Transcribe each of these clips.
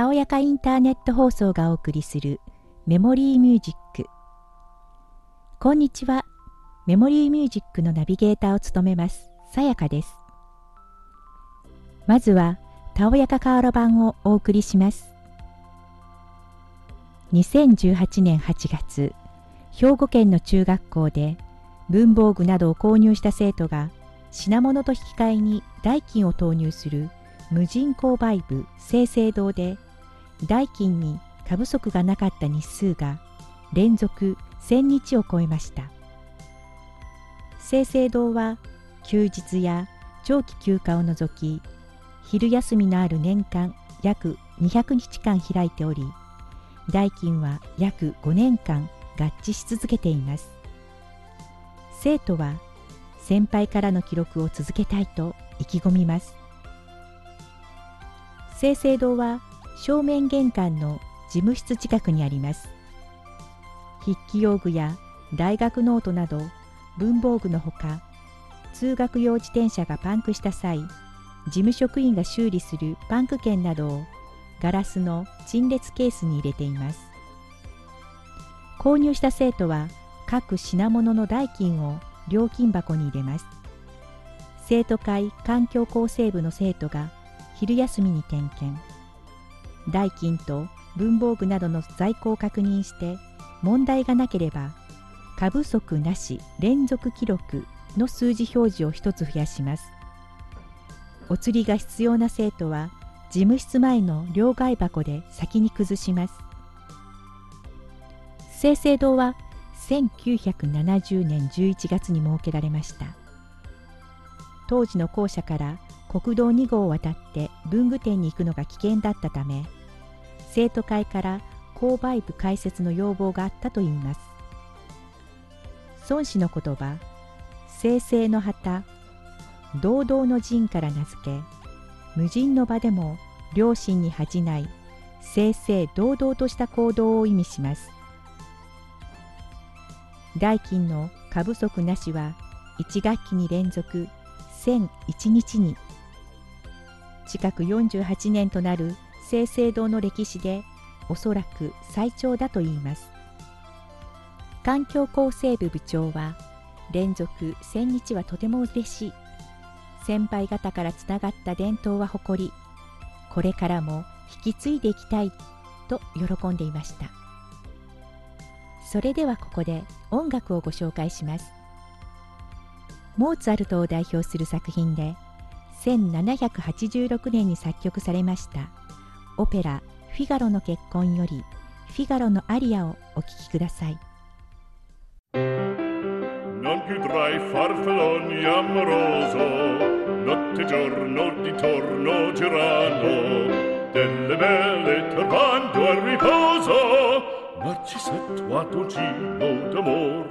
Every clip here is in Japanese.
たおやかインターネット放送がお送りするメモリーミュージック。こんにちは。メモリーミュージックのナビゲーターを務めますさやかです。まずはたおやかカーロ版をお送りします。2018年8月兵庫県の中学校で文房具などを購入した生徒が品物と引き換えに代金を投入する無人購買部生成堂で代金に過不足がなかった日数が連続1000日を超えました。生成堂は休日や長期休暇を除き昼休みのある年間約200日間開いており代金は約5年間合致し続けています。生徒は先輩からの記録を続けたいと意気込みます。清々堂は正面玄関の事務室近くにあります。筆記用具や大学ノートなど文房具のほか通学用自転車がパンクした際事務職員が修理するパンク券などをガラスの陳列ケースに入れています。購入した生徒は各品物の代金を料金箱に入れます。生徒会環境構成部の生徒が昼休みに点検。代金と文房具などの在庫を確認して問題がなければ過不足なし連続記録の数字表示を1つ増やします。お釣りが必要な生徒は事務室前の両替箱で先に崩します。清々堂は1970年11月に設けられました。当時の校舎から国道2号を渡って文具店に行くのが危険だったため生徒会から購買部開設の要望があったといいます。孫子の言葉生成の旗堂々の陣から名付け無人の場でも良心に恥じない正々堂々とした行動を意味します。代金の過不足なしは1学期に連続1001日に近く48年となる清々堂の歴史でおそらく最長だといいます。環境構成部部長は連続1000日はとても嬉しい。先輩方からつながった伝統は誇りこれからも引き継いでいきたいと喜んでいました。それではここで音楽をご紹介します。モーツァルトを代表する作品で1786年に作曲されましたオペラ「フィガロの結婚」より「フィガロのアリア」をお聴きください Non più tra i farfalloni amoroso Notte e giorno di torno girano Delle belle turbando al riposo Narcisetto a dolcino d'amor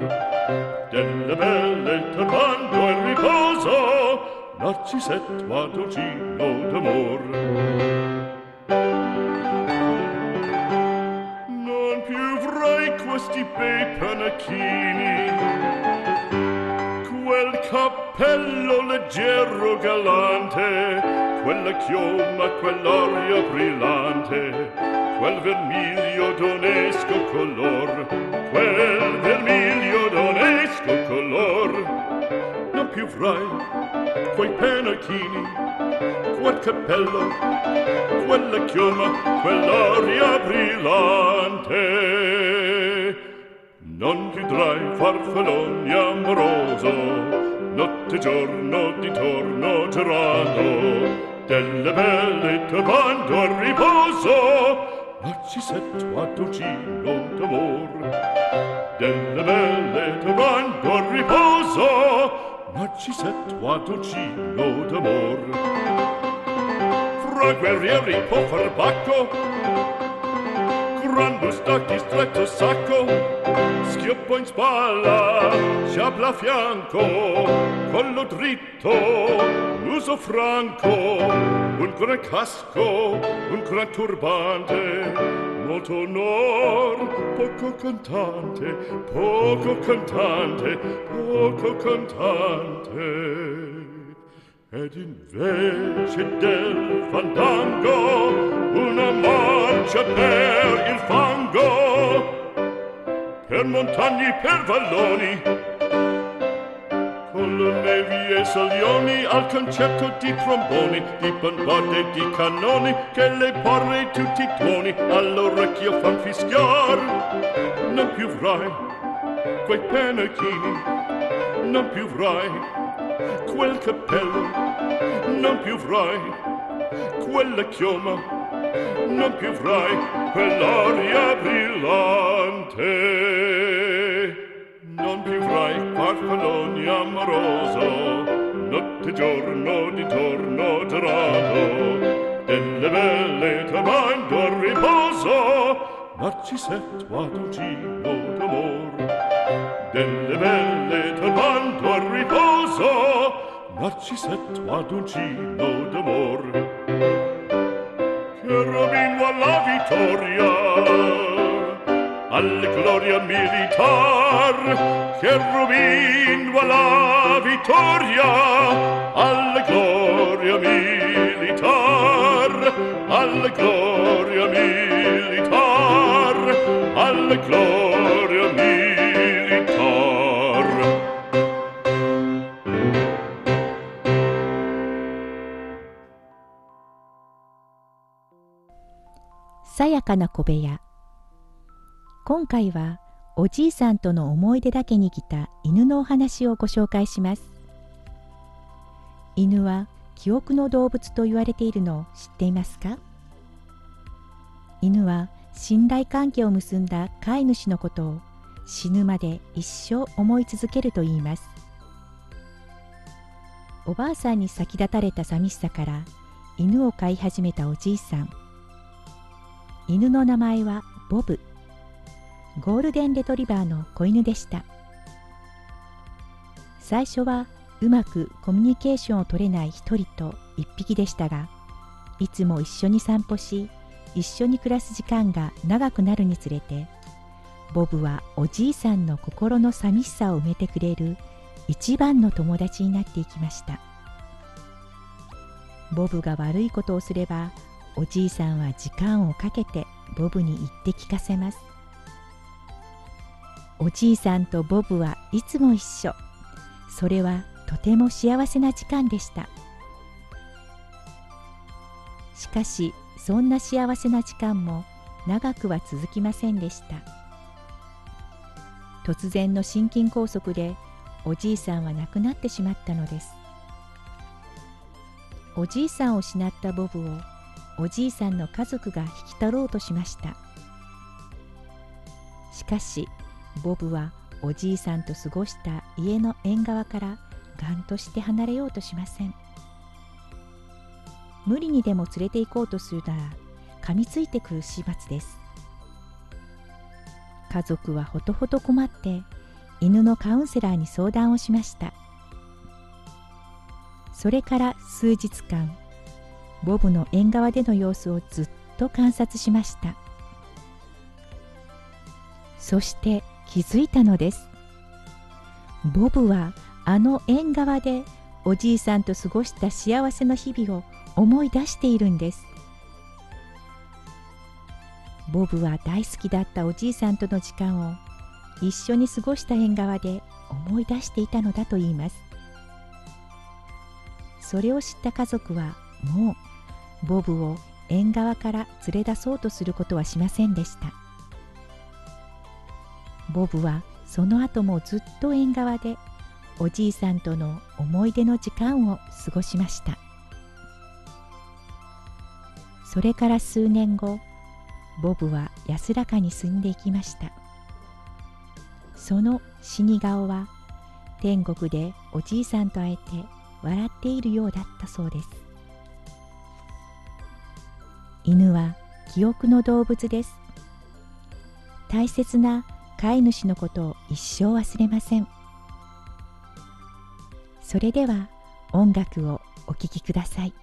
Delle belle turbando al riposo Narcisetto a dolcino d'amor. Non più avrai questi bei panacchini. Quel cappello leggero galante Quella chioma, quell'aria brillante quel vermiglio d'onesco color quel vermiglio d'onesco color più frai quei penachini quel cappello quella chioma quell'aria brillante. Non chiudrai farfalloni amoroso notte e giorno d'intorno girando delle belle trovando a riposo ma ci setto a dolcino d'amor. Delle belle trovando a riposo Narcisetto a dolcino d'amor. Fra guerrieri può far bacco. Grande stacchi stretto sacco. Schioppo in spalla Sciabla a fianco. Collo dritto Uso franco. Un gran casco Un gran turbante molto onor. Poco cantante poco cantante poco cantante. Ed invece del fandango una marcia per il fango. Per montagni per valloni Colonne vie solioni al concerto di tromboni, di bombarde, di cannoni, che le porre tutti i tuoni all'orecchio fan fischiar. Non più vrai quei penachini, non più vrai quel cappello, non più vrai quella chioma, non più vrai quell'aria brillante non più frai farfalloni amoroso notte giorno di torno trato delle belle tramando al riposo narcisetto aducino d'amor. Delle belle tramando al riposo narcisetto aducino d'amor. Che robino alla vittoria! alla gloria militar che robino alla vittoria alla gloria militar alla gloria militar alla gloria militar さやかな小部屋 今回はおじいさんとの思い出だけに来た犬のお話をご紹介します。犬は記憶の動物と言われているのを知っていますか？犬は信頼関係を結んだ飼い主のことを死ぬまで一生思い続けると言います。おばあさんに先立たれた寂しさから犬を飼い始めたおじいさん。犬の名前はボブ。ゴールデンレトリバーの子犬でした。最初はうまくコミュニケーションを取れない一人と一匹でしたがいつも一緒に散歩し一緒に暮らす時間が長くなるにつれてボブはおじいさんの心の寂しさを埋めてくれる一番の友達になっていきました。ボブが悪いことをすればおじいさんは時間をかけてボブに言って聞かせます。おじいさんとボブはいつも一緒。それはとても幸せな時間でした。しかしそんな幸せな時間も長くは続きませんでした。突然の心筋梗塞でおじいさんは亡くなってしまったのです。おじいさんを失ったボブをおじいさんの家族が引き取ろうとしました。しかしボブはおじいさんと過ごした家の縁側からがんとして離れようとしません。無理にでも連れて行こうとするなら噛みついてくる始末です。家族はほとほと困って犬のカウンセラーに相談をしました。それから数日間ボブの縁側での様子をずっと観察しました。そして気づいたのです。ボブはあの縁側でおじいさんと過ごした幸せの日々を思い出しているんです。ボブは大好きだったおじいさんとの時間を一緒に過ごした縁側で思い出していたのだといいます。それを知った家族はもうボブを縁側から連れ出そうとすることはしませんでした。ボブはその後もずっと縁側でおじいさんとの思い出の時間を過ごしました。それから数年後ボブは安らかに住んでいきました。その死に顔は天国でおじいさんと会えて笑っているようだったそうです。犬は記憶の動物です。大切な飼い主のことを一生忘れません。それでは音楽をお聴きください。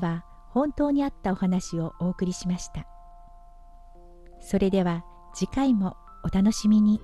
回は本当にあったお話をお送りしました。それでは次回もお楽しみに。